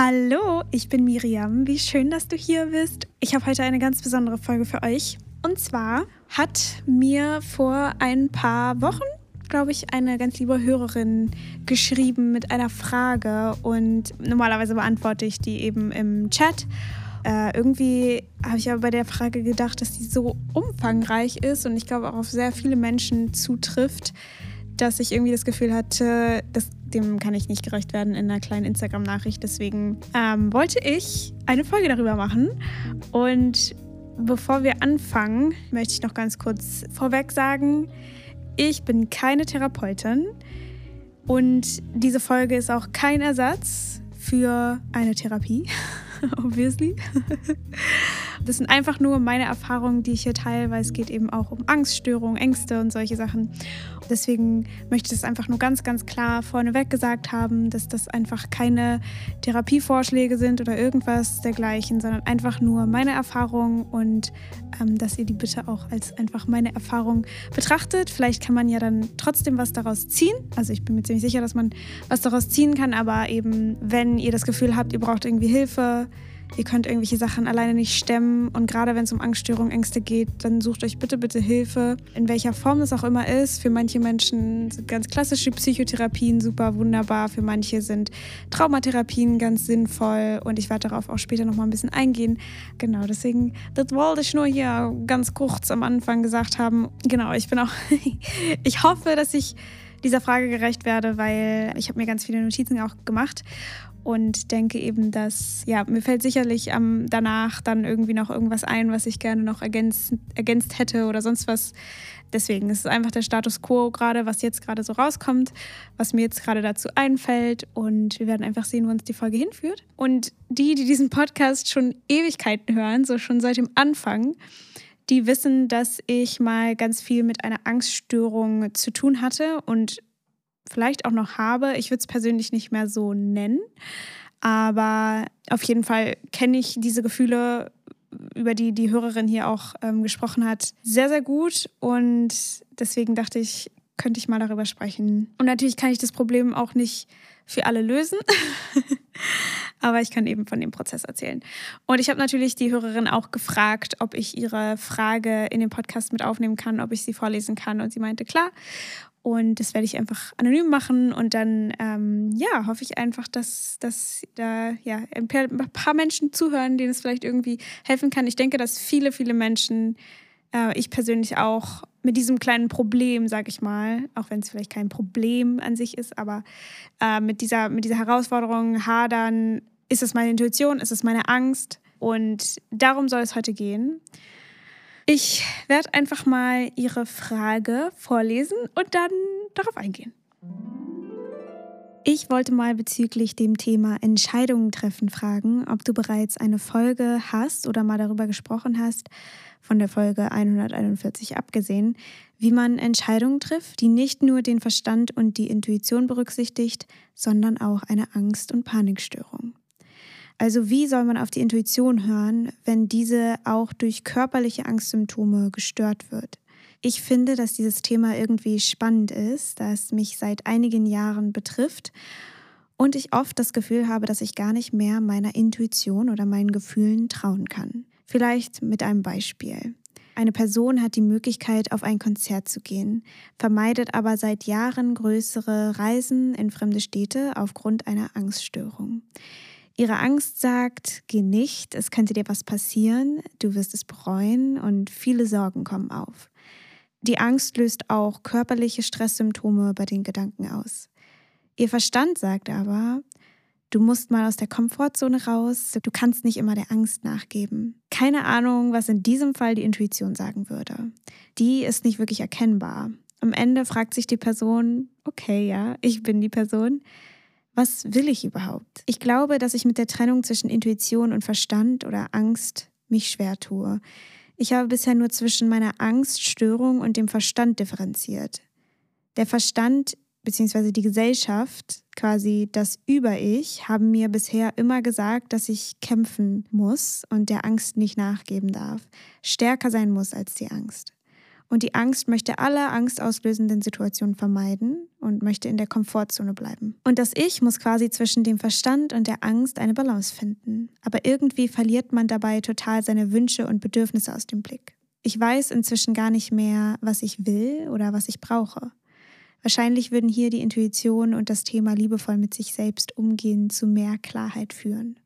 Hallo, ich bin Miriam. Wie schön, dass du hier bist. Ich habe heute eine ganz besondere Folge für euch. Und zwar hat mir vor ein paar Wochen, glaube ich, eine ganz liebe Hörerin geschrieben mit einer Frage. Und normalerweise beantworte ich die eben im Chat. Äh, irgendwie habe ich aber bei der Frage gedacht, dass die so umfangreich ist und ich glaube auch auf sehr viele Menschen zutrifft, dass ich irgendwie das Gefühl hatte, dass dem kann ich nicht gerecht werden in einer kleinen Instagram-Nachricht. Deswegen ähm, wollte ich eine Folge darüber machen. Und bevor wir anfangen, möchte ich noch ganz kurz vorweg sagen, ich bin keine Therapeutin und diese Folge ist auch kein Ersatz für eine Therapie. obviously. Das sind einfach nur meine Erfahrungen, die ich hier teile, weil es geht eben auch um Angststörungen, Ängste und solche Sachen. Deswegen möchte ich das einfach nur ganz, ganz klar vorneweg gesagt haben, dass das einfach keine Therapievorschläge sind oder irgendwas dergleichen, sondern einfach nur meine Erfahrungen und ähm, dass ihr die bitte auch als einfach meine Erfahrung betrachtet. Vielleicht kann man ja dann trotzdem was daraus ziehen. Also ich bin mir ziemlich sicher, dass man was daraus ziehen kann, aber eben wenn ihr das Gefühl habt, ihr braucht irgendwie Hilfe, ihr könnt irgendwelche Sachen alleine nicht stemmen und gerade wenn es um Angststörungen, Ängste geht, dann sucht euch bitte, bitte Hilfe, in welcher Form das auch immer ist. Für manche Menschen sind ganz klassische Psychotherapien super wunderbar, für manche sind Traumatherapien ganz sinnvoll und ich werde darauf auch später nochmal ein bisschen eingehen. Genau, deswegen, das wollte ich nur hier ganz kurz am Anfang gesagt haben. Genau, ich bin auch, ich hoffe, dass ich dieser Frage gerecht werde, weil ich habe mir ganz viele Notizen auch gemacht und denke eben, dass, ja, mir fällt sicherlich ähm, danach dann irgendwie noch irgendwas ein, was ich gerne noch ergänzt, ergänzt hätte oder sonst was. Deswegen ist es einfach der Status quo gerade, was jetzt gerade so rauskommt, was mir jetzt gerade dazu einfällt. Und wir werden einfach sehen, wo uns die Folge hinführt. Und die, die diesen Podcast schon Ewigkeiten hören, so schon seit dem Anfang, die wissen, dass ich mal ganz viel mit einer Angststörung zu tun hatte und vielleicht auch noch habe. Ich würde es persönlich nicht mehr so nennen, aber auf jeden Fall kenne ich diese Gefühle, über die die Hörerin hier auch ähm, gesprochen hat, sehr, sehr gut. Und deswegen dachte ich, könnte ich mal darüber sprechen. Und natürlich kann ich das Problem auch nicht für alle lösen. Aber ich kann eben von dem Prozess erzählen. Und ich habe natürlich die Hörerin auch gefragt, ob ich ihre Frage in den Podcast mit aufnehmen kann, ob ich sie vorlesen kann. Und sie meinte, klar. Und das werde ich einfach anonym machen. Und dann, ähm, ja, hoffe ich einfach, dass, dass da ja, ein paar Menschen zuhören, denen es vielleicht irgendwie helfen kann. Ich denke, dass viele, viele Menschen, äh, ich persönlich auch, mit diesem kleinen Problem, sage ich mal, auch wenn es vielleicht kein Problem an sich ist, aber äh, mit, dieser, mit dieser Herausforderung hadern, ist es meine Intuition, ist es meine Angst? Und darum soll es heute gehen. Ich werde einfach mal Ihre Frage vorlesen und dann darauf eingehen. Ich wollte mal bezüglich dem Thema Entscheidungen treffen fragen, ob du bereits eine Folge hast oder mal darüber gesprochen hast, von der Folge 141 abgesehen, wie man Entscheidungen trifft, die nicht nur den Verstand und die Intuition berücksichtigt, sondern auch eine Angst- und Panikstörung. Also wie soll man auf die Intuition hören, wenn diese auch durch körperliche Angstsymptome gestört wird? Ich finde, dass dieses Thema irgendwie spannend ist, da es mich seit einigen Jahren betrifft und ich oft das Gefühl habe, dass ich gar nicht mehr meiner Intuition oder meinen Gefühlen trauen kann. Vielleicht mit einem Beispiel. Eine Person hat die Möglichkeit, auf ein Konzert zu gehen, vermeidet aber seit Jahren größere Reisen in fremde Städte aufgrund einer Angststörung. Ihre Angst sagt, geh nicht, es könnte dir was passieren, du wirst es bereuen und viele Sorgen kommen auf. Die Angst löst auch körperliche Stresssymptome bei den Gedanken aus. Ihr Verstand sagt aber, du musst mal aus der Komfortzone raus, du kannst nicht immer der Angst nachgeben. Keine Ahnung, was in diesem Fall die Intuition sagen würde. Die ist nicht wirklich erkennbar. Am Ende fragt sich die Person, okay, ja, ich bin die Person, was will ich überhaupt? Ich glaube, dass ich mit der Trennung zwischen Intuition und Verstand oder Angst mich schwer tue. Ich habe bisher nur zwischen meiner Angststörung und dem Verstand differenziert. Der Verstand bzw. die Gesellschaft, quasi das Über-Ich, haben mir bisher immer gesagt, dass ich kämpfen muss und der Angst nicht nachgeben darf, stärker sein muss als die Angst. Und die Angst möchte alle angstauslösenden Situationen vermeiden und möchte in der Komfortzone bleiben. Und das Ich muss quasi zwischen dem Verstand und der Angst eine Balance finden. Aber irgendwie verliert man dabei total seine Wünsche und Bedürfnisse aus dem Blick. Ich weiß inzwischen gar nicht mehr, was ich will oder was ich brauche. Wahrscheinlich würden hier die Intuition und das Thema liebevoll mit sich selbst umgehen zu mehr Klarheit führen.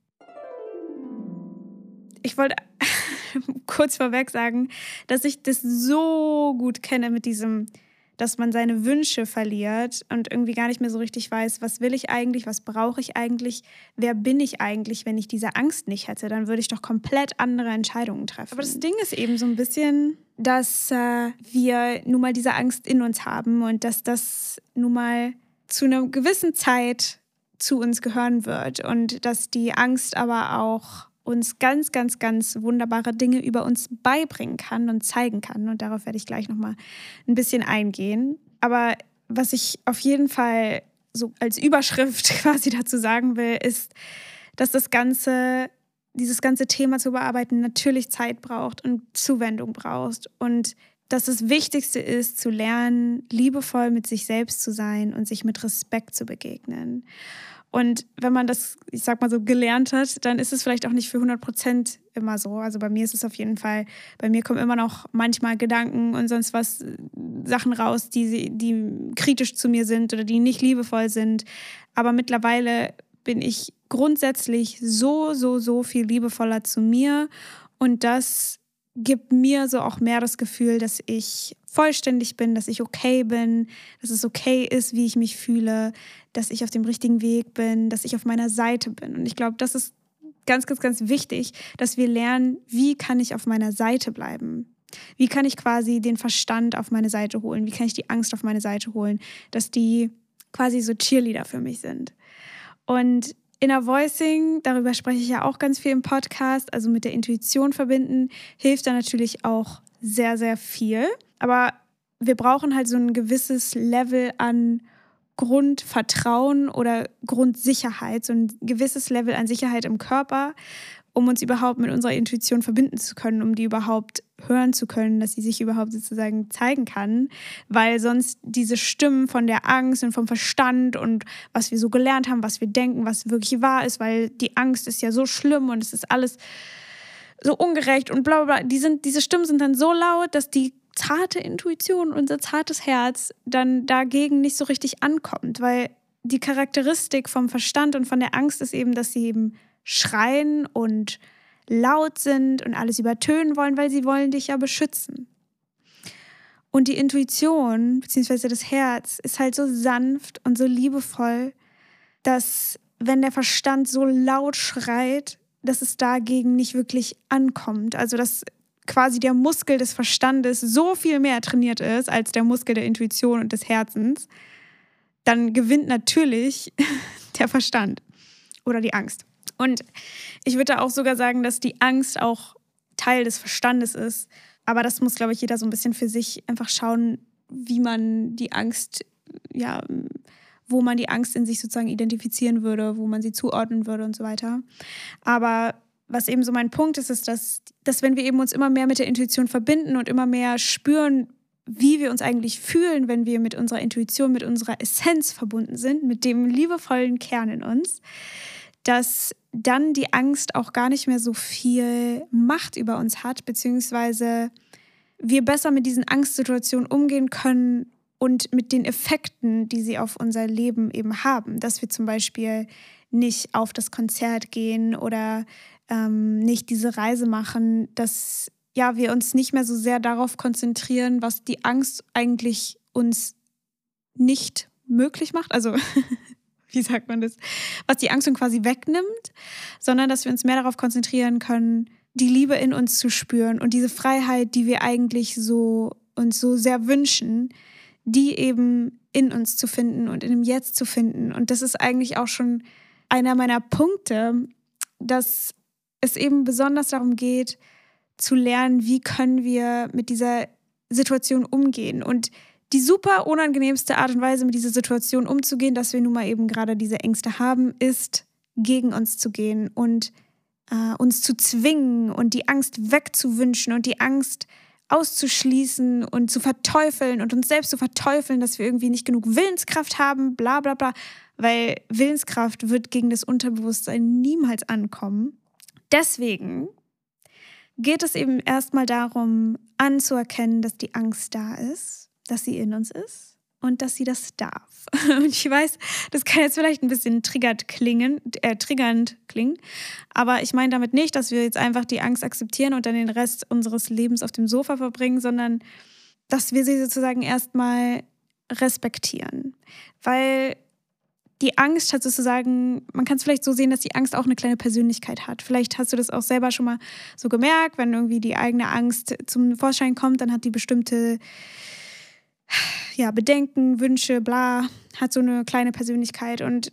Ich wollte kurz vorweg sagen, dass ich das so gut kenne mit diesem, dass man seine Wünsche verliert und irgendwie gar nicht mehr so richtig weiß, was will ich eigentlich, was brauche ich eigentlich, wer bin ich eigentlich, wenn ich diese Angst nicht hätte, dann würde ich doch komplett andere Entscheidungen treffen. Aber das Ding ist eben so ein bisschen, dass äh, wir nun mal diese Angst in uns haben und dass das nun mal zu einer gewissen Zeit zu uns gehören wird und dass die Angst aber auch uns ganz, ganz, ganz wunderbare Dinge über uns beibringen kann und zeigen kann. Und darauf werde ich gleich nochmal ein bisschen eingehen. Aber was ich auf jeden Fall so als Überschrift quasi dazu sagen will, ist, dass das Ganze, dieses ganze Thema zu bearbeiten natürlich Zeit braucht und Zuwendung braucht. Und dass das Wichtigste ist, zu lernen, liebevoll mit sich selbst zu sein und sich mit Respekt zu begegnen. Und wenn man das, ich sag mal so, gelernt hat, dann ist es vielleicht auch nicht für 100 Prozent immer so. Also bei mir ist es auf jeden Fall, bei mir kommen immer noch manchmal Gedanken und sonst was, äh, Sachen raus, die, die kritisch zu mir sind oder die nicht liebevoll sind. Aber mittlerweile bin ich grundsätzlich so, so, so viel liebevoller zu mir. Und das gibt mir so auch mehr das Gefühl, dass ich vollständig bin, dass ich okay bin, dass es okay ist, wie ich mich fühle, dass ich auf dem richtigen Weg bin, dass ich auf meiner Seite bin. Und ich glaube, das ist ganz, ganz, ganz wichtig, dass wir lernen, wie kann ich auf meiner Seite bleiben. Wie kann ich quasi den Verstand auf meine Seite holen? Wie kann ich die Angst auf meine Seite holen? Dass die quasi so Cheerleader für mich sind. Und Inner Voicing, darüber spreche ich ja auch ganz viel im Podcast, also mit der Intuition verbinden, hilft da natürlich auch sehr, sehr viel. Aber wir brauchen halt so ein gewisses Level an Grundvertrauen oder Grundsicherheit, so ein gewisses Level an Sicherheit im Körper, um uns überhaupt mit unserer Intuition verbinden zu können, um die überhaupt hören zu können, dass sie sich überhaupt sozusagen zeigen kann, weil sonst diese Stimmen von der Angst und vom Verstand und was wir so gelernt haben, was wir denken, was wirklich wahr ist, weil die Angst ist ja so schlimm und es ist alles so ungerecht und bla bla bla, die sind, diese Stimmen sind dann so laut, dass die zarte Intuition, unser zartes Herz dann dagegen nicht so richtig ankommt, weil die Charakteristik vom Verstand und von der Angst ist eben, dass sie eben schreien und laut sind und alles übertönen wollen, weil sie wollen dich ja beschützen. Und die Intuition bzw. das Herz ist halt so sanft und so liebevoll, dass wenn der Verstand so laut schreit, dass es dagegen nicht wirklich ankommt. Also dass quasi der Muskel des Verstandes so viel mehr trainiert ist als der Muskel der Intuition und des Herzens, dann gewinnt natürlich der Verstand oder die Angst. Und ich würde auch sogar sagen, dass die Angst auch Teil des Verstandes ist. Aber das muss, glaube ich, jeder so ein bisschen für sich einfach schauen, wie man die Angst, ja, wo man die Angst in sich sozusagen identifizieren würde, wo man sie zuordnen würde und so weiter. Aber was eben so mein Punkt ist, ist, dass, dass wenn wir eben uns immer mehr mit der Intuition verbinden und immer mehr spüren, wie wir uns eigentlich fühlen, wenn wir mit unserer Intuition, mit unserer Essenz verbunden sind, mit dem liebevollen Kern in uns, dass dann die Angst auch gar nicht mehr so viel Macht über uns hat, beziehungsweise wir besser mit diesen Angstsituationen umgehen können und mit den Effekten, die sie auf unser Leben eben haben. Dass wir zum Beispiel nicht auf das Konzert gehen oder ähm, nicht diese Reise machen, dass ja, wir uns nicht mehr so sehr darauf konzentrieren, was die Angst eigentlich uns nicht möglich macht. Also, wie sagt man das? Was die Angst uns quasi wegnimmt, sondern dass wir uns mehr darauf konzentrieren können, die Liebe in uns zu spüren und diese Freiheit, die wir eigentlich so uns so sehr wünschen, die eben in uns zu finden und in dem Jetzt zu finden. Und das ist eigentlich auch schon einer meiner Punkte, dass es eben besonders darum geht, zu lernen, wie können wir mit dieser Situation umgehen. Und die super unangenehmste Art und Weise, mit dieser Situation umzugehen, dass wir nun mal eben gerade diese Ängste haben, ist, gegen uns zu gehen und äh, uns zu zwingen und die Angst wegzuwünschen und die Angst auszuschließen und zu verteufeln und uns selbst zu verteufeln, dass wir irgendwie nicht genug Willenskraft haben, bla bla bla, weil Willenskraft wird gegen das Unterbewusstsein niemals ankommen. Deswegen geht es eben erstmal darum, anzuerkennen, dass die Angst da ist, dass sie in uns ist und dass sie das darf. Und ich weiß, das kann jetzt vielleicht ein bisschen triggert klingen, äh, triggernd klingen, aber ich meine damit nicht, dass wir jetzt einfach die Angst akzeptieren und dann den Rest unseres Lebens auf dem Sofa verbringen, sondern dass wir sie sozusagen erstmal respektieren. Weil die Angst hat sozusagen, man kann es vielleicht so sehen, dass die Angst auch eine kleine Persönlichkeit hat. Vielleicht hast du das auch selber schon mal so gemerkt, wenn irgendwie die eigene Angst zum Vorschein kommt, dann hat die bestimmte ja, Bedenken, Wünsche, bla, hat so eine kleine Persönlichkeit und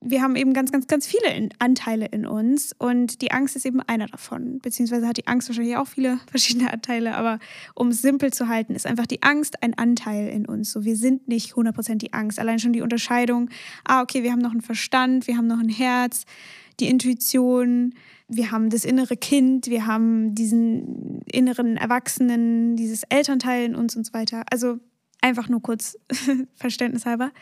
wir haben eben ganz, ganz, ganz viele in Anteile in uns und die Angst ist eben einer davon. Beziehungsweise hat die Angst wahrscheinlich auch viele verschiedene Anteile, aber um es simpel zu halten, ist einfach die Angst ein Anteil in uns. So, wir sind nicht 100% die Angst. Allein schon die Unterscheidung, ah, okay, wir haben noch einen Verstand, wir haben noch ein Herz, die Intuition, wir haben das innere Kind, wir haben diesen inneren Erwachsenen, dieses Elternteil in uns und so weiter. Also einfach nur kurz verständnishalber.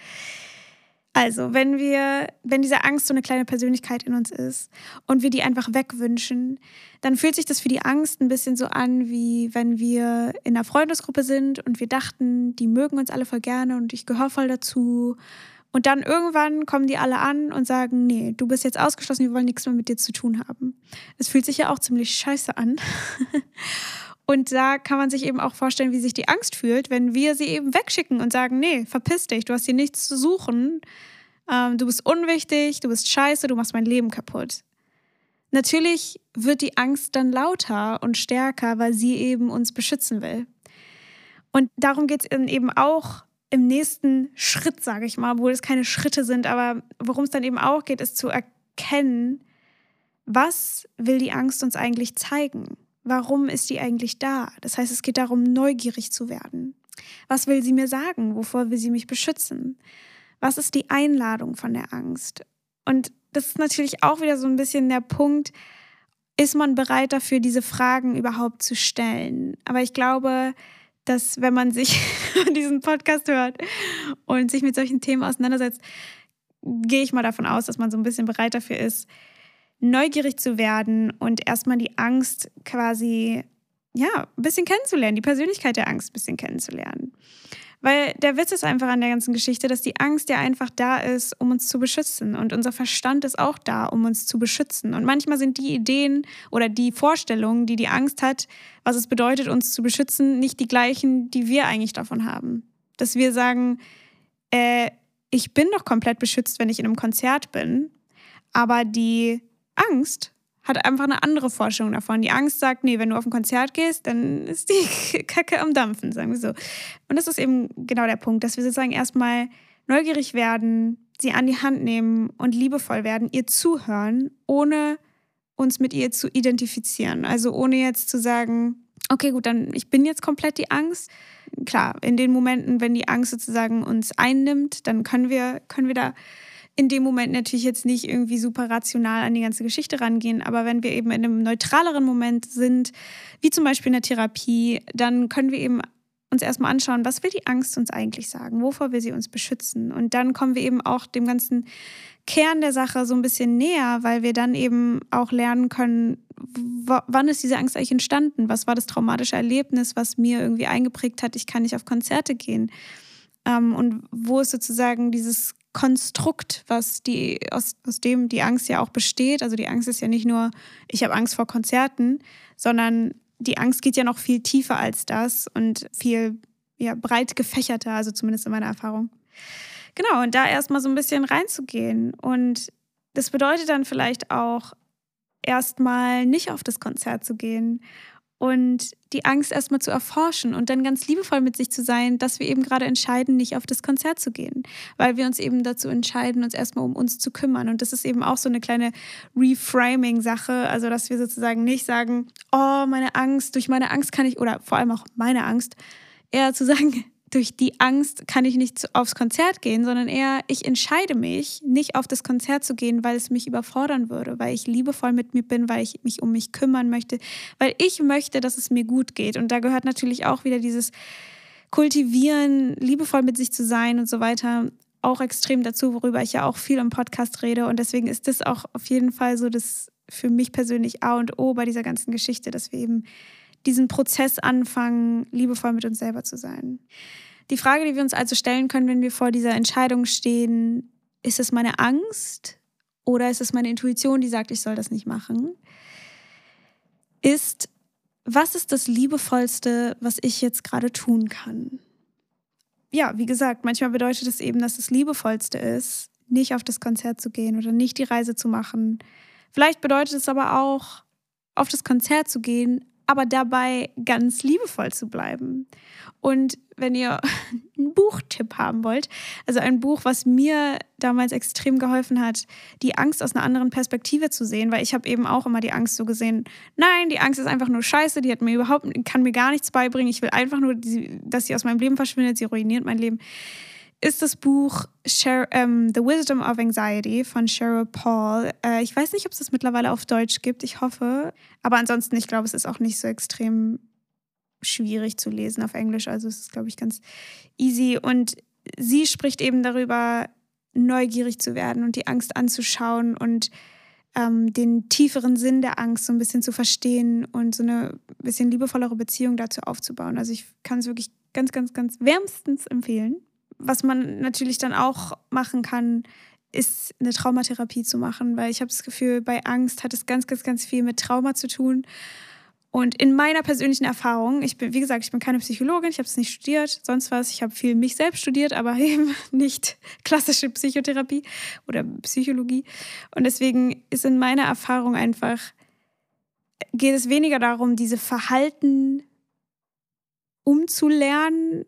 Also, wenn wir, wenn diese Angst so eine kleine Persönlichkeit in uns ist und wir die einfach wegwünschen, dann fühlt sich das für die Angst ein bisschen so an, wie wenn wir in einer Freundesgruppe sind und wir dachten, die mögen uns alle voll gerne und ich gehöre voll dazu. Und dann irgendwann kommen die alle an und sagen, nee, du bist jetzt ausgeschlossen, wir wollen nichts mehr mit dir zu tun haben. Es fühlt sich ja auch ziemlich scheiße an. Und da kann man sich eben auch vorstellen, wie sich die Angst fühlt, wenn wir sie eben wegschicken und sagen, nee, verpiss dich, du hast hier nichts zu suchen, ähm, du bist unwichtig, du bist scheiße, du machst mein Leben kaputt. Natürlich wird die Angst dann lauter und stärker, weil sie eben uns beschützen will. Und darum geht es eben auch im nächsten Schritt, sage ich mal, obwohl es keine Schritte sind, aber worum es dann eben auch geht, ist zu erkennen, was will die Angst uns eigentlich zeigen? Warum ist die eigentlich da? Das heißt, es geht darum, neugierig zu werden. Was will sie mir sagen? Wovor will sie mich beschützen? Was ist die Einladung von der Angst? Und das ist natürlich auch wieder so ein bisschen der Punkt, ist man bereit dafür, diese Fragen überhaupt zu stellen? Aber ich glaube, dass wenn man sich diesen Podcast hört und sich mit solchen Themen auseinandersetzt, gehe ich mal davon aus, dass man so ein bisschen bereit dafür ist, neugierig zu werden und erstmal die Angst quasi, ja, ein bisschen kennenzulernen, die Persönlichkeit der Angst ein bisschen kennenzulernen. Weil der Witz ist einfach an der ganzen Geschichte, dass die Angst ja einfach da ist, um uns zu beschützen. Und unser Verstand ist auch da, um uns zu beschützen. Und manchmal sind die Ideen oder die Vorstellungen, die die Angst hat, was es bedeutet, uns zu beschützen, nicht die gleichen, die wir eigentlich davon haben. Dass wir sagen, äh, ich bin doch komplett beschützt, wenn ich in einem Konzert bin. Aber die Angst hat einfach eine andere Vorstellung davon. Die Angst sagt, nee, wenn du auf ein Konzert gehst, dann ist die Kacke am Dampfen, sagen wir so. Und das ist eben genau der Punkt, dass wir sozusagen erstmal neugierig werden, sie an die Hand nehmen und liebevoll werden, ihr zuhören, ohne uns mit ihr zu identifizieren. Also ohne jetzt zu sagen, okay, gut, dann ich bin jetzt komplett die Angst. Klar, in den Momenten, wenn die Angst sozusagen uns einnimmt, dann können wir, können wir da in dem Moment natürlich jetzt nicht irgendwie super rational an die ganze Geschichte rangehen, aber wenn wir eben in einem neutraleren Moment sind, wie zum Beispiel in der Therapie, dann können wir eben uns erstmal anschauen, was will die Angst uns eigentlich sagen? Wovor will sie uns beschützen? Und dann kommen wir eben auch dem ganzen Kern der Sache so ein bisschen näher, weil wir dann eben auch lernen können, wann ist diese Angst eigentlich entstanden? Was war das traumatische Erlebnis, was mir irgendwie eingeprägt hat, ich kann nicht auf Konzerte gehen? Ähm, und wo ist sozusagen dieses Konstrukt, was die, aus, aus dem die Angst ja auch besteht. Also die Angst ist ja nicht nur, ich habe Angst vor Konzerten, sondern die Angst geht ja noch viel tiefer als das und viel ja, breit gefächerter, also zumindest in meiner Erfahrung. Genau, und da erstmal so ein bisschen reinzugehen. Und das bedeutet dann vielleicht auch, erstmal nicht auf das Konzert zu gehen und die Angst erstmal zu erforschen und dann ganz liebevoll mit sich zu sein, dass wir eben gerade entscheiden, nicht auf das Konzert zu gehen, weil wir uns eben dazu entscheiden, uns erstmal um uns zu kümmern. Und das ist eben auch so eine kleine Reframing-Sache, also dass wir sozusagen nicht sagen, oh, meine Angst, durch meine Angst kann ich, oder vor allem auch meine Angst, eher zu sagen, durch die Angst kann ich nicht aufs Konzert gehen, sondern eher, ich entscheide mich, nicht auf das Konzert zu gehen, weil es mich überfordern würde, weil ich liebevoll mit mir bin, weil ich mich um mich kümmern möchte, weil ich möchte, dass es mir gut geht. Und da gehört natürlich auch wieder dieses Kultivieren, liebevoll mit sich zu sein und so weiter, auch extrem dazu, worüber ich ja auch viel im Podcast rede. Und deswegen ist das auch auf jeden Fall so das für mich persönlich A und O bei dieser ganzen Geschichte, dass wir eben diesen Prozess anfangen, liebevoll mit uns selber zu sein. Die Frage, die wir uns also stellen können, wenn wir vor dieser Entscheidung stehen, ist es meine Angst oder ist es meine Intuition, die sagt, ich soll das nicht machen, ist, was ist das Liebevollste, was ich jetzt gerade tun kann? Ja, wie gesagt, manchmal bedeutet es eben, dass das Liebevollste ist, nicht auf das Konzert zu gehen oder nicht die Reise zu machen. Vielleicht bedeutet es aber auch, auf das Konzert zu gehen, aber dabei ganz liebevoll zu bleiben. Und wenn ihr einen Buchtipp haben wollt, also ein Buch, was mir damals extrem geholfen hat, die Angst aus einer anderen Perspektive zu sehen, weil ich habe eben auch immer die Angst so gesehen, nein, die Angst ist einfach nur scheiße, die hat mir überhaupt, kann mir gar nichts beibringen, ich will einfach nur, dass sie aus meinem Leben verschwindet, sie ruiniert mein Leben ist das Buch Sher ähm, The Wisdom of Anxiety von Cheryl Paul. Äh, ich weiß nicht, ob es das mittlerweile auf Deutsch gibt. Ich hoffe. Aber ansonsten, ich glaube, es ist auch nicht so extrem schwierig zu lesen auf Englisch. Also es ist, glaube ich, ganz easy. Und sie spricht eben darüber, neugierig zu werden und die Angst anzuschauen und ähm, den tieferen Sinn der Angst so ein bisschen zu verstehen und so eine bisschen liebevollere Beziehung dazu aufzubauen. Also ich kann es wirklich ganz, ganz, ganz wärmstens empfehlen was man natürlich dann auch machen kann, ist eine Traumatherapie zu machen, weil ich habe das Gefühl, bei Angst hat es ganz, ganz, ganz viel mit Trauma zu tun. Und in meiner persönlichen Erfahrung, ich bin, wie gesagt, ich bin keine Psychologin, ich habe es nicht studiert, sonst was. Ich habe viel mich selbst studiert, aber eben nicht klassische Psychotherapie oder Psychologie. Und deswegen ist in meiner Erfahrung einfach, geht es weniger darum, diese Verhalten umzulernen,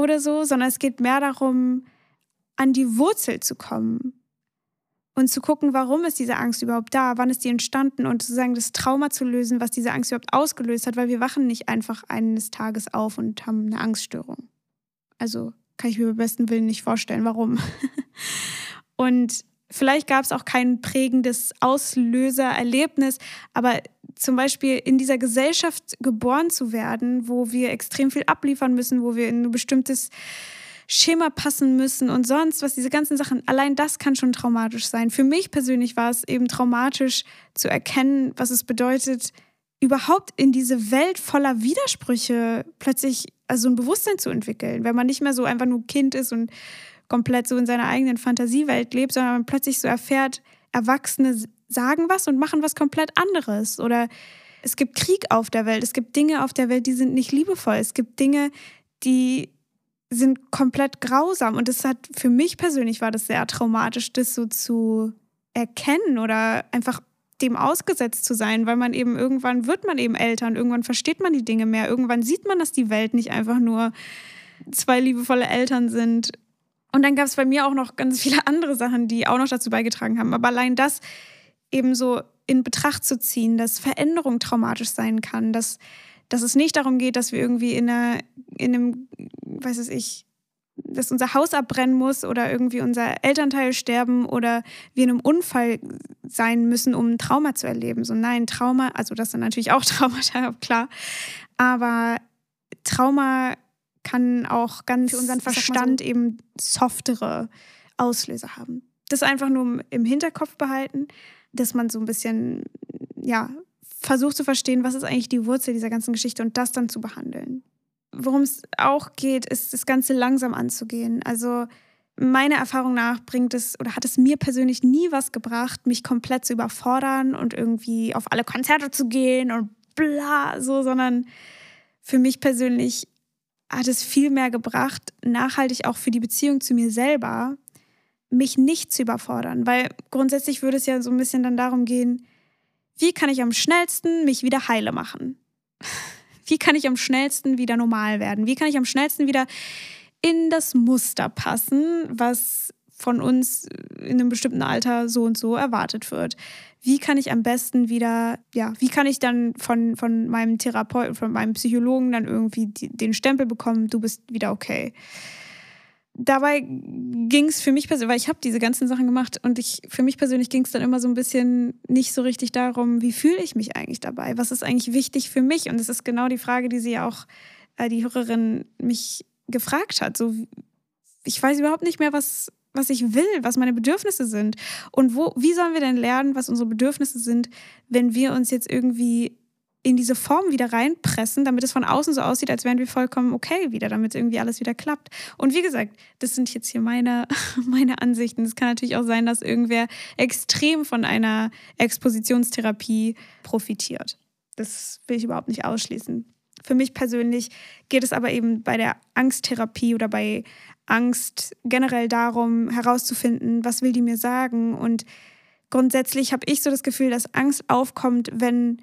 oder so, sondern es geht mehr darum, an die Wurzel zu kommen und zu gucken, warum ist diese Angst überhaupt da, wann ist die entstanden und sozusagen das Trauma zu lösen, was diese Angst überhaupt ausgelöst hat, weil wir wachen nicht einfach eines Tages auf und haben eine Angststörung. Also kann ich mir beim besten Willen nicht vorstellen, warum. und vielleicht gab es auch kein prägendes Auslösererlebnis, aber zum Beispiel in dieser Gesellschaft geboren zu werden, wo wir extrem viel abliefern müssen, wo wir in ein bestimmtes Schema passen müssen und sonst was, diese ganzen Sachen, allein das kann schon traumatisch sein. Für mich persönlich war es eben traumatisch zu erkennen, was es bedeutet, überhaupt in diese Welt voller Widersprüche plötzlich also ein Bewusstsein zu entwickeln, wenn man nicht mehr so einfach nur Kind ist und komplett so in seiner eigenen Fantasiewelt lebt, sondern man plötzlich so erfährt, Erwachsene sagen was und machen was komplett anderes. Oder es gibt Krieg auf der Welt, es gibt Dinge auf der Welt, die sind nicht liebevoll. Es gibt Dinge, die sind komplett grausam. Und das hat für mich persönlich war das sehr traumatisch, das so zu erkennen oder einfach dem ausgesetzt zu sein, weil man eben irgendwann wird man eben älter und irgendwann versteht man die Dinge mehr. Irgendwann sieht man, dass die Welt nicht einfach nur zwei liebevolle Eltern sind. Und dann gab es bei mir auch noch ganz viele andere Sachen, die auch noch dazu beigetragen haben. Aber allein das eben so in Betracht zu ziehen, dass Veränderung traumatisch sein kann, dass, dass es nicht darum geht, dass wir irgendwie in, einer, in einem, weiß es ich, dass unser Haus abbrennen muss oder irgendwie unser Elternteil sterben oder wir in einem Unfall sein müssen, um ein Trauma zu erleben. So nein, Trauma, also das sind natürlich auch Traumata, klar, aber Trauma kann auch ganz für unseren Verstand so, eben softere Auslöser haben. Das einfach nur im Hinterkopf behalten dass man so ein bisschen, ja, versucht zu verstehen, was ist eigentlich die Wurzel dieser ganzen Geschichte und das dann zu behandeln. Worum es auch geht, ist, das Ganze langsam anzugehen. Also meiner Erfahrung nach bringt es oder hat es mir persönlich nie was gebracht, mich komplett zu überfordern und irgendwie auf alle Konzerte zu gehen und bla, so, sondern für mich persönlich hat es viel mehr gebracht, nachhaltig auch für die Beziehung zu mir selber, mich nicht zu überfordern, weil grundsätzlich würde es ja so ein bisschen dann darum gehen, wie kann ich am schnellsten mich wieder heile machen? Wie kann ich am schnellsten wieder normal werden? Wie kann ich am schnellsten wieder in das Muster passen, was von uns in einem bestimmten Alter so und so erwartet wird. Wie kann ich am besten wieder, ja, wie kann ich dann von, von meinem Therapeuten, von meinem Psychologen dann irgendwie die, den Stempel bekommen, du bist wieder okay dabei ging es für mich persönlich, weil ich habe diese ganzen Sachen gemacht und ich für mich persönlich ging es dann immer so ein bisschen nicht so richtig darum, wie fühle ich mich eigentlich dabei? Was ist eigentlich wichtig für mich? Und es ist genau die Frage, die sie auch äh, die Hörerin mich gefragt hat. So, ich weiß überhaupt nicht mehr, was was ich will, was meine Bedürfnisse sind und wo wie sollen wir denn lernen, was unsere Bedürfnisse sind, wenn wir uns jetzt irgendwie in diese Form wieder reinpressen, damit es von außen so aussieht, als wären wir vollkommen okay wieder, damit irgendwie alles wieder klappt. Und wie gesagt, das sind jetzt hier meine, meine Ansichten. Es kann natürlich auch sein, dass irgendwer extrem von einer Expositionstherapie profitiert. Das will ich überhaupt nicht ausschließen. Für mich persönlich geht es aber eben bei der Angsttherapie oder bei Angst generell darum, herauszufinden, was will die mir sagen. Und grundsätzlich habe ich so das Gefühl, dass Angst aufkommt, wenn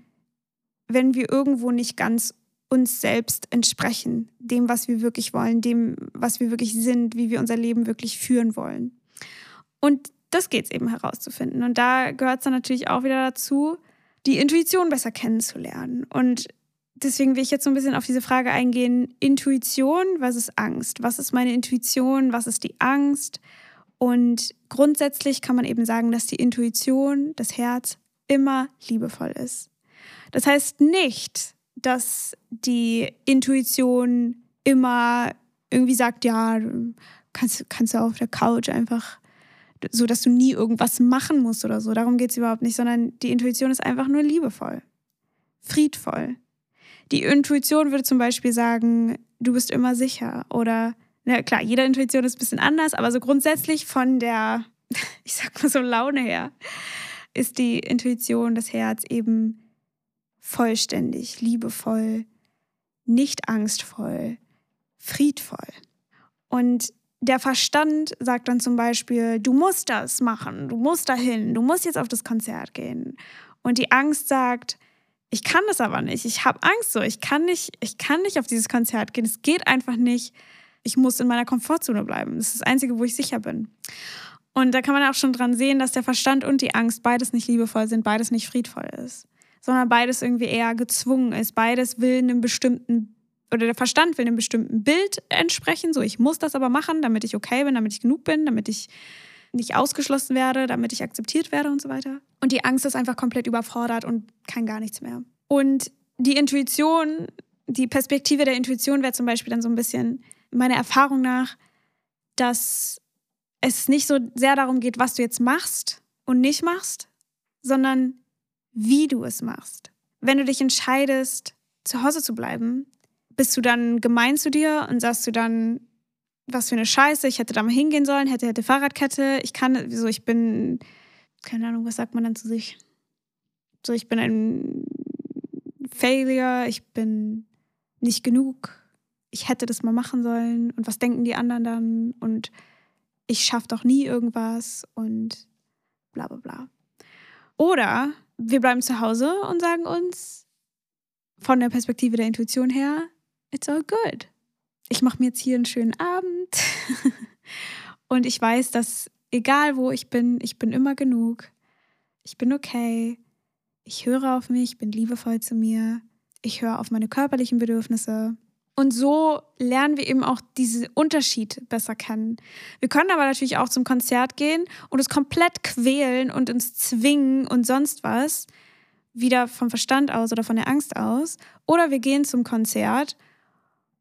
wenn wir irgendwo nicht ganz uns selbst entsprechen, dem, was wir wirklich wollen, dem, was wir wirklich sind, wie wir unser Leben wirklich führen wollen. Und das geht es eben herauszufinden. Und da gehört es dann natürlich auch wieder dazu, die Intuition besser kennenzulernen. Und deswegen will ich jetzt so ein bisschen auf diese Frage eingehen: Intuition, ist Angst? Was ist meine Intuition? Was ist die Angst? Und grundsätzlich kann man eben sagen, dass die Intuition, das Herz, immer liebevoll ist. Das heißt nicht, dass die Intuition immer irgendwie sagt, ja, kannst, kannst du auf der Couch einfach, so dass du nie irgendwas machen musst oder so. Darum geht es überhaupt nicht, sondern die Intuition ist einfach nur liebevoll, friedvoll. Die Intuition würde zum Beispiel sagen, du bist immer sicher oder, na klar, jede Intuition ist ein bisschen anders, aber so grundsätzlich von der, ich sag mal so Laune her, ist die Intuition, das Herz eben vollständig, liebevoll, nicht angstvoll, friedvoll. Und der Verstand sagt dann zum Beispiel, du musst das machen, du musst dahin, du musst jetzt auf das Konzert gehen. Und die Angst sagt, ich kann das aber nicht, ich habe Angst so, ich kann nicht, ich kann nicht auf dieses Konzert gehen, es geht einfach nicht. Ich muss in meiner Komfortzone bleiben. Das ist das Einzige, wo ich sicher bin. Und da kann man auch schon dran sehen, dass der Verstand und die Angst beides nicht liebevoll sind, beides nicht friedvoll ist sondern beides irgendwie eher gezwungen ist. Beides will einem bestimmten oder der Verstand will einem bestimmten Bild entsprechen. So, ich muss das aber machen, damit ich okay bin, damit ich genug bin, damit ich nicht ausgeschlossen werde, damit ich akzeptiert werde und so weiter. Und die Angst ist einfach komplett überfordert und kann gar nichts mehr. Und die Intuition, die Perspektive der Intuition wäre zum Beispiel dann so ein bisschen meiner Erfahrung nach, dass es nicht so sehr darum geht, was du jetzt machst und nicht machst, sondern wie du es machst. Wenn du dich entscheidest, zu Hause zu bleiben, bist du dann gemein zu dir und sagst du dann, was für eine Scheiße, ich hätte da mal hingehen sollen, hätte, hätte Fahrradkette, ich kann, so, ich bin, keine Ahnung, was sagt man dann zu sich? So, ich bin ein Failure, ich bin nicht genug, ich hätte das mal machen sollen und was denken die anderen dann und ich schaffe doch nie irgendwas und bla bla bla. Oder wir bleiben zu Hause und sagen uns von der Perspektive der Intuition her, it's all good. Ich mache mir jetzt hier einen schönen Abend und ich weiß, dass egal wo ich bin, ich bin immer genug. Ich bin okay. Ich höre auf mich, ich bin liebevoll zu mir. Ich höre auf meine körperlichen Bedürfnisse. Und so lernen wir eben auch diesen Unterschied besser kennen. Wir können aber natürlich auch zum Konzert gehen und es komplett quälen und uns zwingen und sonst was, wieder vom Verstand aus oder von der Angst aus. Oder wir gehen zum Konzert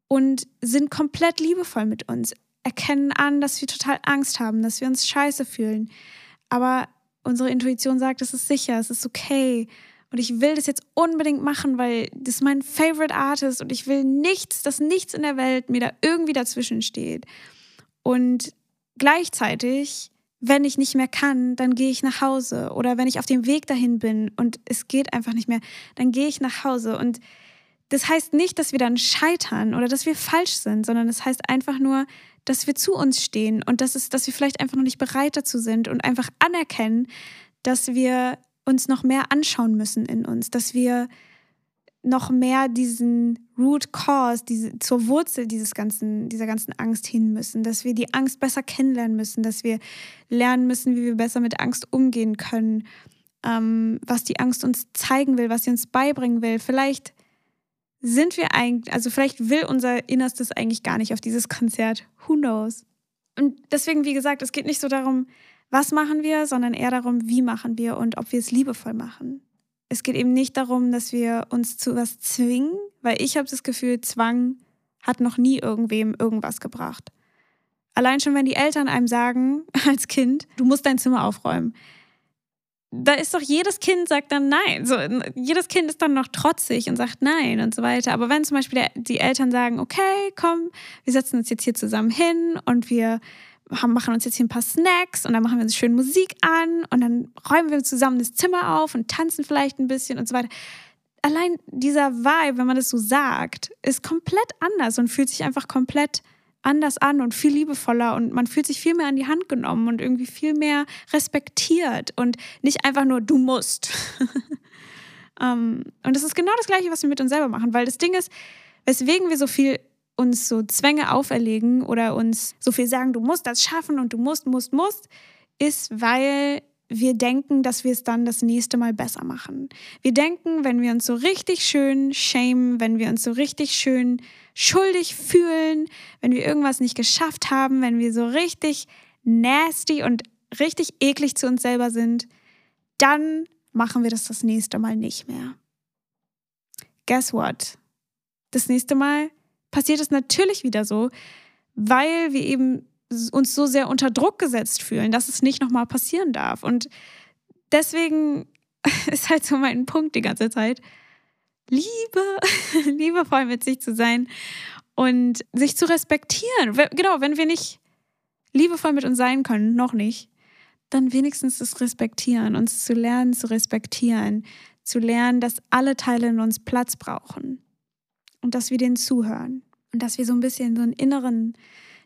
und sind komplett liebevoll mit uns, erkennen an, dass wir total Angst haben, dass wir uns scheiße fühlen. Aber unsere Intuition sagt, es ist sicher, es ist okay und ich will das jetzt unbedingt machen, weil das ist mein Favorite Artist und ich will nichts, dass nichts in der Welt mir da irgendwie dazwischen steht. Und gleichzeitig, wenn ich nicht mehr kann, dann gehe ich nach Hause. Oder wenn ich auf dem Weg dahin bin und es geht einfach nicht mehr, dann gehe ich nach Hause. Und das heißt nicht, dass wir dann scheitern oder dass wir falsch sind, sondern das heißt einfach nur, dass wir zu uns stehen und dass, es, dass wir vielleicht einfach noch nicht bereit dazu sind und einfach anerkennen, dass wir uns noch mehr anschauen müssen in uns, dass wir noch mehr diesen Root Cause, diese, zur Wurzel dieses ganzen, dieser ganzen Angst hin müssen, dass wir die Angst besser kennenlernen müssen, dass wir lernen müssen, wie wir besser mit Angst umgehen können, ähm, was die Angst uns zeigen will, was sie uns beibringen will. Vielleicht sind wir eigentlich, also vielleicht will unser Innerstes eigentlich gar nicht auf dieses Konzert. Who knows? Und deswegen, wie gesagt, es geht nicht so darum, was machen wir, sondern eher darum, wie machen wir und ob wir es liebevoll machen. Es geht eben nicht darum, dass wir uns zu was zwingen, weil ich habe das Gefühl, Zwang hat noch nie irgendwem irgendwas gebracht. Allein schon, wenn die Eltern einem sagen, als Kind, du musst dein Zimmer aufräumen da ist doch jedes Kind sagt dann nein. So, jedes Kind ist dann noch trotzig und sagt nein und so weiter. Aber wenn zum Beispiel die Eltern sagen, okay, komm, wir setzen uns jetzt hier zusammen hin und wir haben, machen uns jetzt hier ein paar Snacks und dann machen wir uns schön Musik an und dann räumen wir zusammen das Zimmer auf und tanzen vielleicht ein bisschen und so weiter. Allein dieser Vibe, wenn man das so sagt, ist komplett anders und fühlt sich einfach komplett anders an und viel liebevoller und man fühlt sich viel mehr an die Hand genommen und irgendwie viel mehr respektiert und nicht einfach nur du musst. um, ähm, und das ist genau das Gleiche, was wir mit uns selber machen, weil das Ding ist, weswegen wir so viel uns so Zwänge auferlegen oder uns so viel sagen, du musst das schaffen und du musst, musst, musst, ist, weil wir denken, dass wir es dann das nächste Mal besser machen. Wir denken, wenn wir uns so richtig schön schämen, wenn wir uns so richtig schön schuldig fühlen, wenn wir irgendwas nicht geschafft haben, wenn wir so richtig nasty und richtig eklig zu uns selber sind, dann machen wir das das nächste Mal nicht mehr. Guess what? Das nächste Mal passiert es natürlich wieder so, weil wir eben uns so sehr unter Druck gesetzt fühlen, dass es nicht nochmal passieren darf. Und deswegen ist halt so mein Punkt die ganze Zeit. Liebe, liebevoll mit sich zu sein und sich zu respektieren. Genau, wenn wir nicht liebevoll mit uns sein können, noch nicht, dann wenigstens das Respektieren, uns zu lernen zu respektieren, zu lernen, dass alle Teile in uns Platz brauchen und dass wir denen zuhören und dass wir so ein bisschen so einen inneren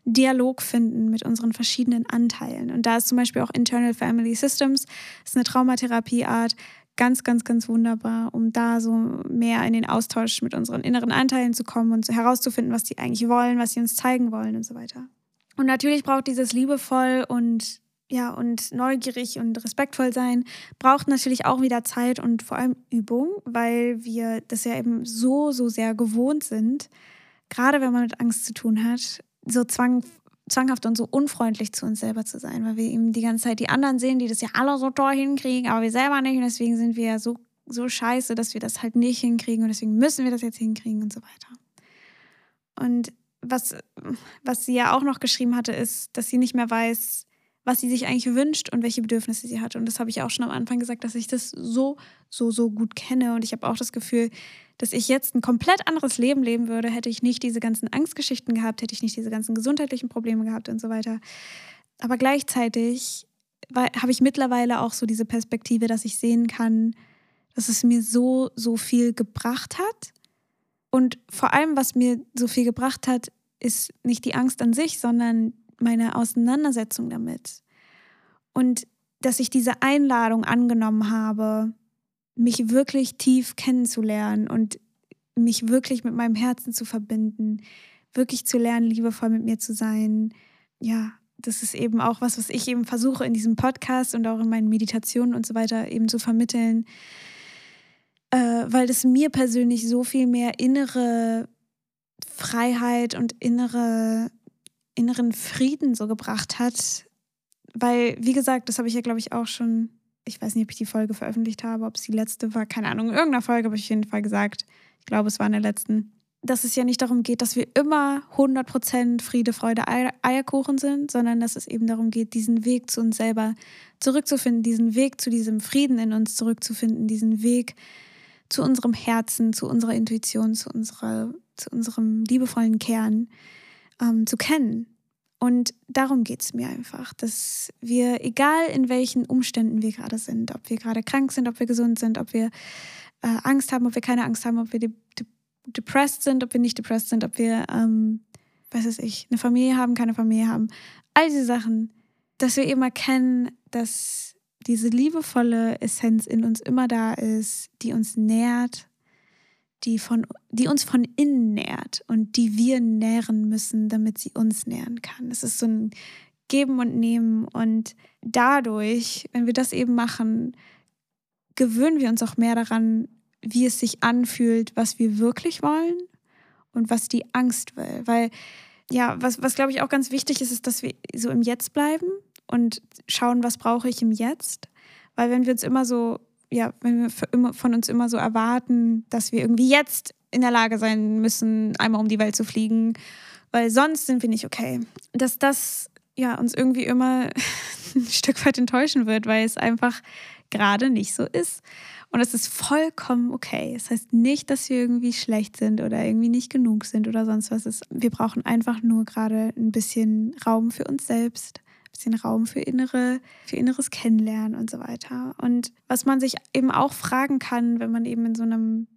Dialog finden mit unseren verschiedenen Anteilen. Und da ist zum Beispiel auch Internal Family Systems, ist eine Traumatherapieart, ganz, ganz, ganz wunderbar, um da so mehr in den Austausch mit unseren inneren Anteilen zu kommen und herauszufinden, was die eigentlich wollen, was sie uns zeigen wollen und so weiter. Und natürlich braucht dieses liebevoll und ja und neugierig und respektvoll sein braucht natürlich auch wieder Zeit und vor allem Übung, weil wir das ja eben so so sehr gewohnt sind, gerade wenn man mit Angst zu tun hat, so zwang, zwanghaft und so unfreundlich zu uns selber zu sein, weil wir eben die ganze Zeit die anderen sehen, die das ja alle so toll hinkriegen, aber wir selber nicht. Und deswegen sind wir ja so, so scheiße, dass wir das halt nicht hinkriegen und deswegen müssen wir das jetzt hinkriegen und so weiter. Und was, was sie ja auch noch geschrieben hatte, ist, dass sie nicht mehr weiß, was sie sich eigentlich wünscht und welche Bedürfnisse sie hat. Und das habe ich auch schon am Anfang gesagt, dass ich das so, so, so gut kenne. Und ich habe auch das Gefühl, dass ich jetzt ein komplett anderes Leben leben würde, hätte ich nicht diese ganzen Angstgeschichten gehabt, hätte ich nicht diese ganzen gesundheitlichen Probleme gehabt und so weiter. Aber gleichzeitig habe ich mittlerweile auch so diese Perspektive, dass ich sehen kann, dass es mir so, so viel gebracht hat. Und vor allem, was mir so viel gebracht hat, ist nicht die Angst an sich, sondern meine Auseinandersetzung damit. Und dass ich diese Einladung angenommen habe, mich wirklich tief kennenzulernen und mich wirklich mit meinem Herzen zu verbinden, wirklich zu lernen, liebevoll mit mir zu sein. Ja, das ist eben auch was, was ich eben versuche in diesem Podcast und auch in meinen Meditationen und so weiter eben zu vermitteln, äh, weil das mir persönlich so viel mehr innere Freiheit und innere, inneren Frieden so gebracht hat. Weil, wie gesagt, das habe ich ja, glaube ich, auch schon ich weiß nicht, ob ich die Folge veröffentlicht habe, ob es die letzte war, keine Ahnung. In irgendeiner Folge habe ich auf jeden Fall gesagt, ich glaube, es war in der letzten, dass es ja nicht darum geht, dass wir immer 100% Friede, Freude, Eierkuchen sind, sondern dass es eben darum geht, diesen Weg zu uns selber zurückzufinden, diesen Weg zu diesem Frieden in uns zurückzufinden, diesen Weg zu unserem Herzen, zu unserer Intuition, zu, unserer, zu unserem liebevollen Kern ähm, zu kennen. Und darum geht es mir einfach, dass wir, egal in welchen Umständen wir gerade sind, ob wir gerade krank sind, ob wir gesund sind, ob wir äh, Angst haben, ob wir keine Angst haben, ob wir de de depressed sind, ob wir nicht depressed sind, ob wir, ähm, was weiß ich, eine Familie haben, keine Familie haben, all diese Sachen, dass wir eben erkennen, dass diese liebevolle Essenz in uns immer da ist, die uns nährt, die, von, die uns von innen nährt und die wir nähren müssen, damit sie uns nähren kann. Es ist so ein Geben und Nehmen und dadurch, wenn wir das eben machen, gewöhnen wir uns auch mehr daran, wie es sich anfühlt, was wir wirklich wollen und was die Angst will. Weil, ja, was, was glaube ich auch ganz wichtig ist, ist, dass wir so im Jetzt bleiben und schauen, was brauche ich im Jetzt. Weil wenn wir uns immer so, ja, wenn wir von uns immer so erwarten, dass wir irgendwie jetzt in der Lage sein müssen, einmal um die Welt zu fliegen, weil sonst sind wir nicht okay. Dass das ja uns irgendwie immer ein Stück weit enttäuschen wird, weil es einfach gerade nicht so ist. Und es ist vollkommen okay. Das heißt nicht, dass wir irgendwie schlecht sind oder irgendwie nicht genug sind oder sonst was. Wir brauchen einfach nur gerade ein bisschen Raum für uns selbst, bisschen Raum für innere, für inneres Kennenlernen und so weiter. Und was man sich eben auch fragen kann, wenn man eben in so einem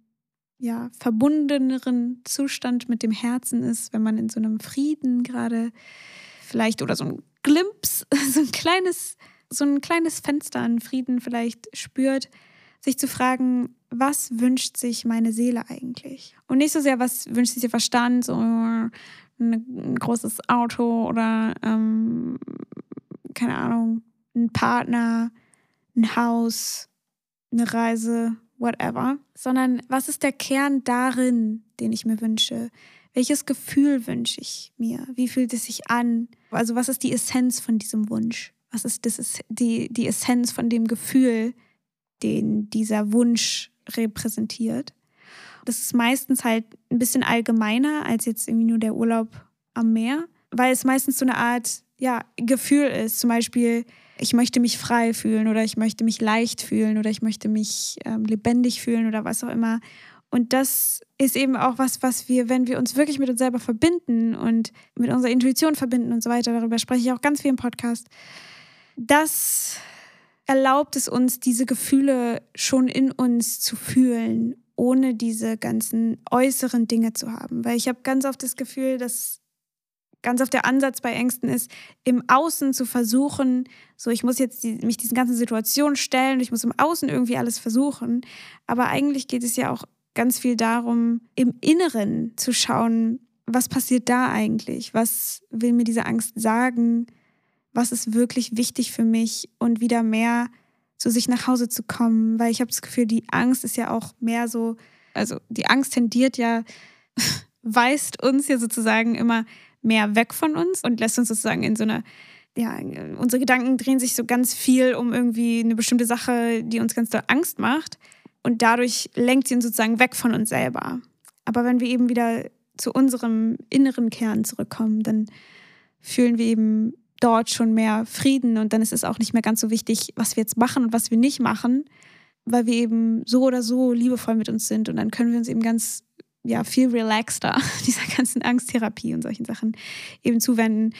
ja, verbundeneren Zustand mit dem Herzen ist, wenn man in so einem Frieden gerade vielleicht oder so ein Glimps, so ein kleines, so ein kleines Fenster an Frieden vielleicht spürt, sich zu fragen, was wünscht sich meine Seele eigentlich? Und nicht so sehr, was wünscht sich der Verstand, so ein großes Auto oder ähm, keine Ahnung, ein Partner, ein Haus, eine Reise, whatever, sondern was ist der Kern darin, den ich mir wünsche? Welches Gefühl wünsche ich mir? Wie fühlt es sich an? Also was ist die Essenz von diesem Wunsch? Was ist das, die, die Essenz von dem Gefühl, den dieser Wunsch repräsentiert? Das ist meistens halt ein bisschen allgemeiner als jetzt irgendwie nur der Urlaub am Meer, weil es meistens so eine Art ja, Gefühl ist. Zum Beispiel, ich möchte mich frei fühlen oder ich möchte mich leicht fühlen oder ich möchte mich ähm, lebendig fühlen oder was auch immer. Und das ist eben auch was, was wir, wenn wir uns wirklich mit uns selber verbinden und mit unserer Intuition verbinden und so weiter, darüber spreche ich auch ganz viel im Podcast, das erlaubt es uns, diese Gefühle schon in uns zu fühlen, ohne diese ganzen äußeren Dinge zu haben. Weil ich habe ganz oft das Gefühl, dass ganz oft der Ansatz bei Ängsten ist, im Außen zu versuchen, so ich muss jetzt die, mich diesen ganzen Situationen stellen, ich muss im Außen irgendwie alles versuchen. Aber eigentlich geht es ja auch ganz viel darum, im Inneren zu schauen, was passiert da eigentlich? Was will mir diese Angst sagen? Was ist wirklich wichtig für mich? Und wieder mehr zu sich nach Hause zu kommen, weil ich habe das Gefühl, die Angst ist ja auch mehr so, also die Angst tendiert ja, weist uns ja sozusagen immer mehr weg von uns und lässt uns sozusagen in so einer ja, unsere Gedanken drehen sich so ganz viel um irgendwie eine bestimmte Sache, die uns ganz doll Angst macht und dadurch lenkt sie uns sozusagen weg von uns selber. Aber wenn wir eben wieder zu unserem inneren Kern zurückkommen, dann fühlen wir eben dort schon mehr Frieden und dann ist es auch nicht mehr ganz so wichtig, was wir jetzt machen und was wir nicht machen, weil wir eben so oder so liebevoll mit uns sind und dann können wir uns eben ganz ja viel relaxter dieser ganzen Angsttherapie und solchen Sachen eben zuwenden.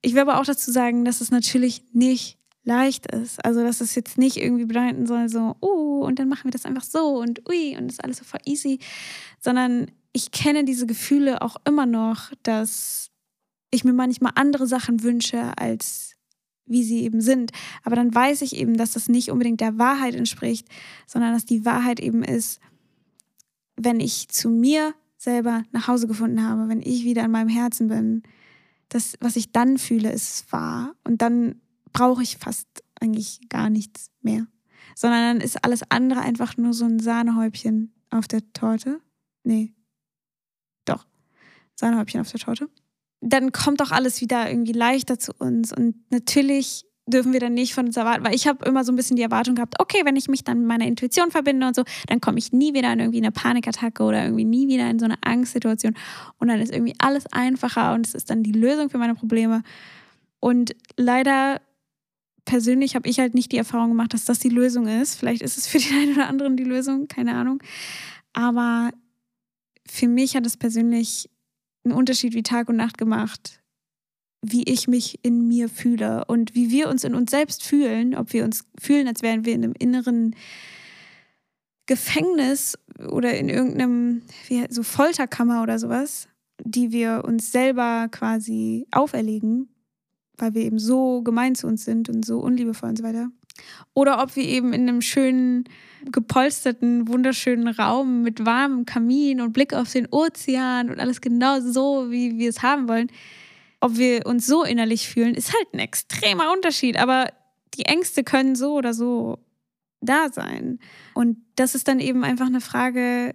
Ich will aber auch dazu sagen, dass es natürlich nicht leicht ist. Also, dass es jetzt nicht irgendwie bedeuten soll, so, oh, und dann machen wir das einfach so und ui, und ist alles so voll easy, sondern ich kenne diese Gefühle auch immer noch, dass ich mir manchmal andere Sachen wünsche, als wie sie eben sind. Aber dann weiß ich eben, dass das nicht unbedingt der Wahrheit entspricht, sondern dass die Wahrheit eben ist, wenn ich zu mir selber nach Hause gefunden habe, wenn ich wieder in meinem Herzen bin, das, was ich dann fühle, ist wahr. Und dann brauche ich fast eigentlich gar nichts mehr. Sondern dann ist alles andere einfach nur so ein Sahnehäubchen auf der Torte. Nee. Doch. Sahnehäubchen auf der Torte. Dann kommt auch alles wieder irgendwie leichter zu uns. Und natürlich dürfen wir dann nicht von uns erwarten, weil ich habe immer so ein bisschen die Erwartung gehabt, okay, wenn ich mich dann mit meiner Intuition verbinde und so, dann komme ich nie wieder in irgendwie eine Panikattacke oder irgendwie nie wieder in so eine Angstsituation und dann ist irgendwie alles einfacher und es ist dann die Lösung für meine Probleme. Und leider persönlich habe ich halt nicht die Erfahrung gemacht, dass das die Lösung ist. Vielleicht ist es für den einen oder anderen die Lösung, keine Ahnung. Aber für mich hat es persönlich einen Unterschied wie Tag und Nacht gemacht, wie ich mich in mir fühle und wie wir uns in uns selbst fühlen, ob wir uns fühlen, als wären wir in einem inneren Gefängnis oder in irgendeinem wie, so Folterkammer oder sowas, die wir uns selber quasi auferlegen weil wir eben so gemein zu uns sind und so unliebevoll und so weiter. Oder ob wir eben in einem schönen, gepolsterten, wunderschönen Raum mit warmem Kamin und Blick auf den Ozean und alles genau so, wie wir es haben wollen. Ob wir uns so innerlich fühlen, ist halt ein extremer Unterschied. Aber die Ängste können so oder so da sein. Und das ist dann eben einfach eine Frage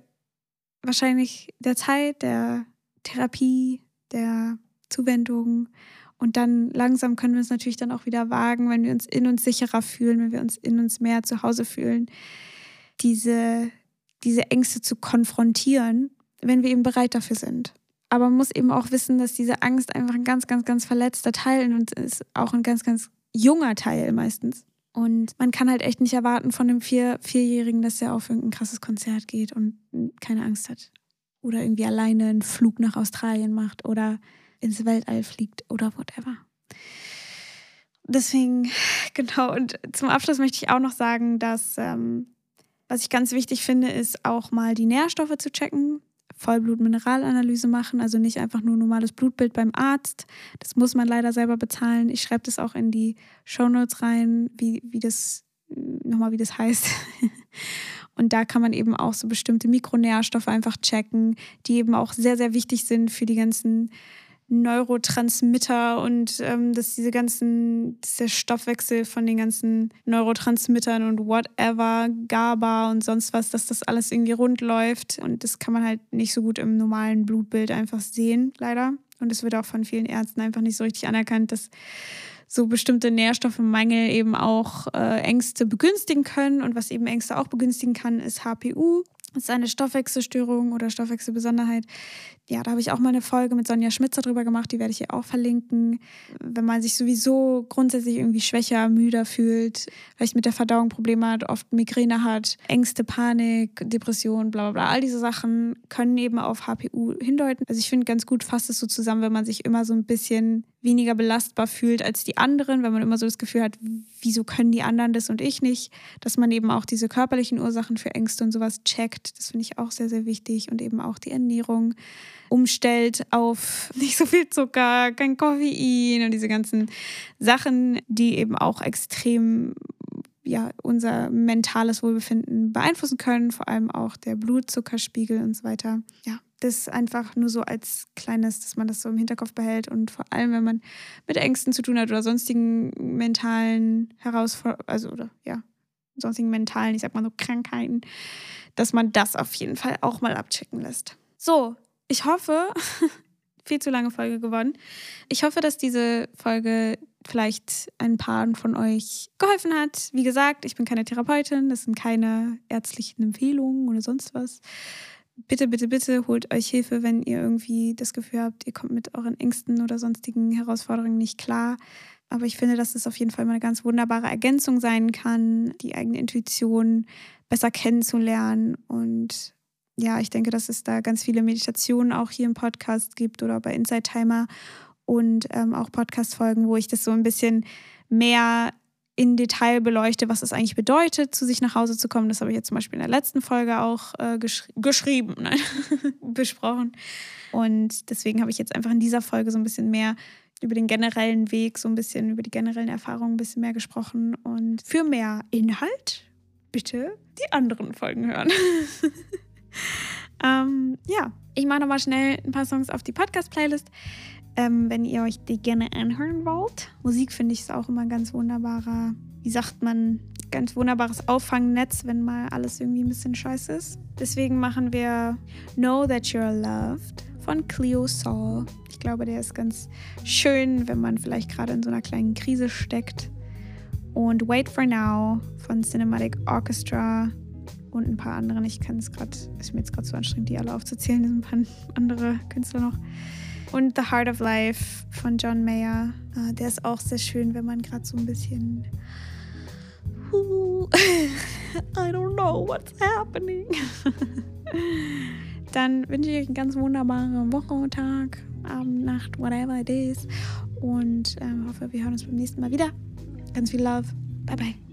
wahrscheinlich der Zeit, der Therapie, der Zuwendung. Und dann langsam können wir es natürlich dann auch wieder wagen, wenn wir uns in uns sicherer fühlen, wenn wir uns in uns mehr zu Hause fühlen, diese, diese Ängste zu konfrontieren, wenn wir eben bereit dafür sind. Aber man muss eben auch wissen, dass diese Angst einfach ein ganz, ganz, ganz verletzter Teil uns ist, auch ein ganz, ganz junger Teil meistens. Und man kann halt echt nicht erwarten von einem Vier Vierjährigen, dass er auf irgendein krasses Konzert geht und keine Angst hat. Oder irgendwie alleine einen Flug nach Australien macht oder ins Weltall fliegt oder whatever. Deswegen, genau, und zum Abschluss möchte ich auch noch sagen, dass ähm, was ich ganz wichtig finde, ist auch mal die Nährstoffe zu checken. Vollblutmineralanalyse machen, also nicht einfach nur normales Blutbild beim Arzt. Das muss man leider selber bezahlen. Ich schreibe das auch in die Shownotes rein, wie, wie das nochmal, wie das heißt. Und da kann man eben auch so bestimmte Mikronährstoffe einfach checken, die eben auch sehr, sehr wichtig sind für die ganzen Neurotransmitter und ähm, dass diese ganzen, dass der Stoffwechsel von den ganzen Neurotransmittern und whatever, GABA und sonst was, dass das alles irgendwie rund läuft. Und das kann man halt nicht so gut im normalen Blutbild einfach sehen, leider. Und es wird auch von vielen Ärzten einfach nicht so richtig anerkannt, dass so bestimmte Nährstoffmangel eben auch äh, Ängste begünstigen können. Und was eben Ängste auch begünstigen kann, ist HPU. Das ist eine Stoffwechselstörung oder Stoffwechselbesonderheit. Ja, da habe ich auch mal eine Folge mit Sonja Schmitzer drüber gemacht, die werde ich hier auch verlinken. Wenn man sich sowieso grundsätzlich irgendwie schwächer, müder fühlt, vielleicht mit der Verdauung Probleme hat, oft Migräne hat, Ängste, Panik, Depression, bla bla bla, all diese Sachen können eben auf HPU hindeuten. Also ich finde ganz gut fasst es so zusammen, wenn man sich immer so ein bisschen weniger belastbar fühlt als die anderen, wenn man immer so das Gefühl hat, wieso können die anderen das und ich nicht, dass man eben auch diese körperlichen Ursachen für Ängste und sowas checkt. Das finde ich auch sehr, sehr wichtig und eben auch die Ernährung umstellt auf nicht so viel Zucker, kein Koffein und diese ganzen Sachen, die eben auch extrem ja, unser mentales Wohlbefinden beeinflussen können, vor allem auch der Blutzuckerspiegel und so weiter. Ja, das einfach nur so als kleines, dass man das so im Hinterkopf behält und vor allem, wenn man mit Ängsten zu tun hat oder sonstigen mentalen Herausforderungen, also oder ja, sonstigen mentalen, ich sag mal so Krankheiten, dass man das auf jeden Fall auch mal abchecken lässt. So, ich hoffe, viel zu lange Folge geworden. Ich hoffe, dass diese Folge vielleicht ein paar von euch geholfen hat. Wie gesagt, ich bin keine Therapeutin, das sind keine ärztlichen Empfehlungen oder sonst was bitte, bitte, bitte holt euch Hilfe, wenn ihr irgendwie das Gefühl habt, ihr kommt mit euren Ängsten oder sonstigen Herausforderungen nicht klar. Aber ich finde, dass es auf jeden Fall mal eine ganz wunderbare Ergänzung sein kann, die eigene Intuition besser kennenzulernen. Und ja, ich denke, dass es da ganz viele Meditationen auch hier im Podcast gibt oder bei Inside Timer und ähm, auch Podcast-Folgen, wo ich das so ein bisschen mehr in Detail beleuchte, was es eigentlich bedeutet, zu sich nach Hause zu kommen. Das habe ich jetzt zum Beispiel in der letzten Folge auch äh, gesch geschrieben, nein, besprochen. Und deswegen habe ich jetzt einfach in dieser Folge so ein bisschen mehr über den generellen Weg, so ein bisschen über die generellen Erfahrungen ein bisschen mehr gesprochen. Und für mehr Inhalt bitte die anderen Folgen hören. ähm, ja, ich mache nochmal schnell ein paar Songs auf die Podcast-Playlist ähm, wenn ihr euch die gerne anhören wollt. Musik finde ich ist auch immer ganz wunderbarer, wie sagt man, ganz wunderbares Auffangnetz, wenn mal alles irgendwie ein bisschen scheiße ist. Deswegen machen wir Know That You're Loved von Cleo Saul. Ich glaube, der ist ganz schön, wenn man vielleicht gerade in so einer kleinen Krise steckt. Und Wait for Now von Cinematic Orchestra und ein paar anderen. Ich kann es gerade, ist mir jetzt gerade so anstrengend, die alle aufzuzählen. Es sind ein paar andere Künstler noch. Und The Heart of Life von John Mayer. Uh, der ist auch sehr schön, wenn man gerade so ein bisschen. I don't know what's happening. Dann wünsche ich euch einen ganz wunderbaren Woche, Tag, Abend, Nacht, whatever it is. Und ähm, hoffe, wir hören uns beim nächsten Mal wieder. Ganz viel Love. Bye, bye.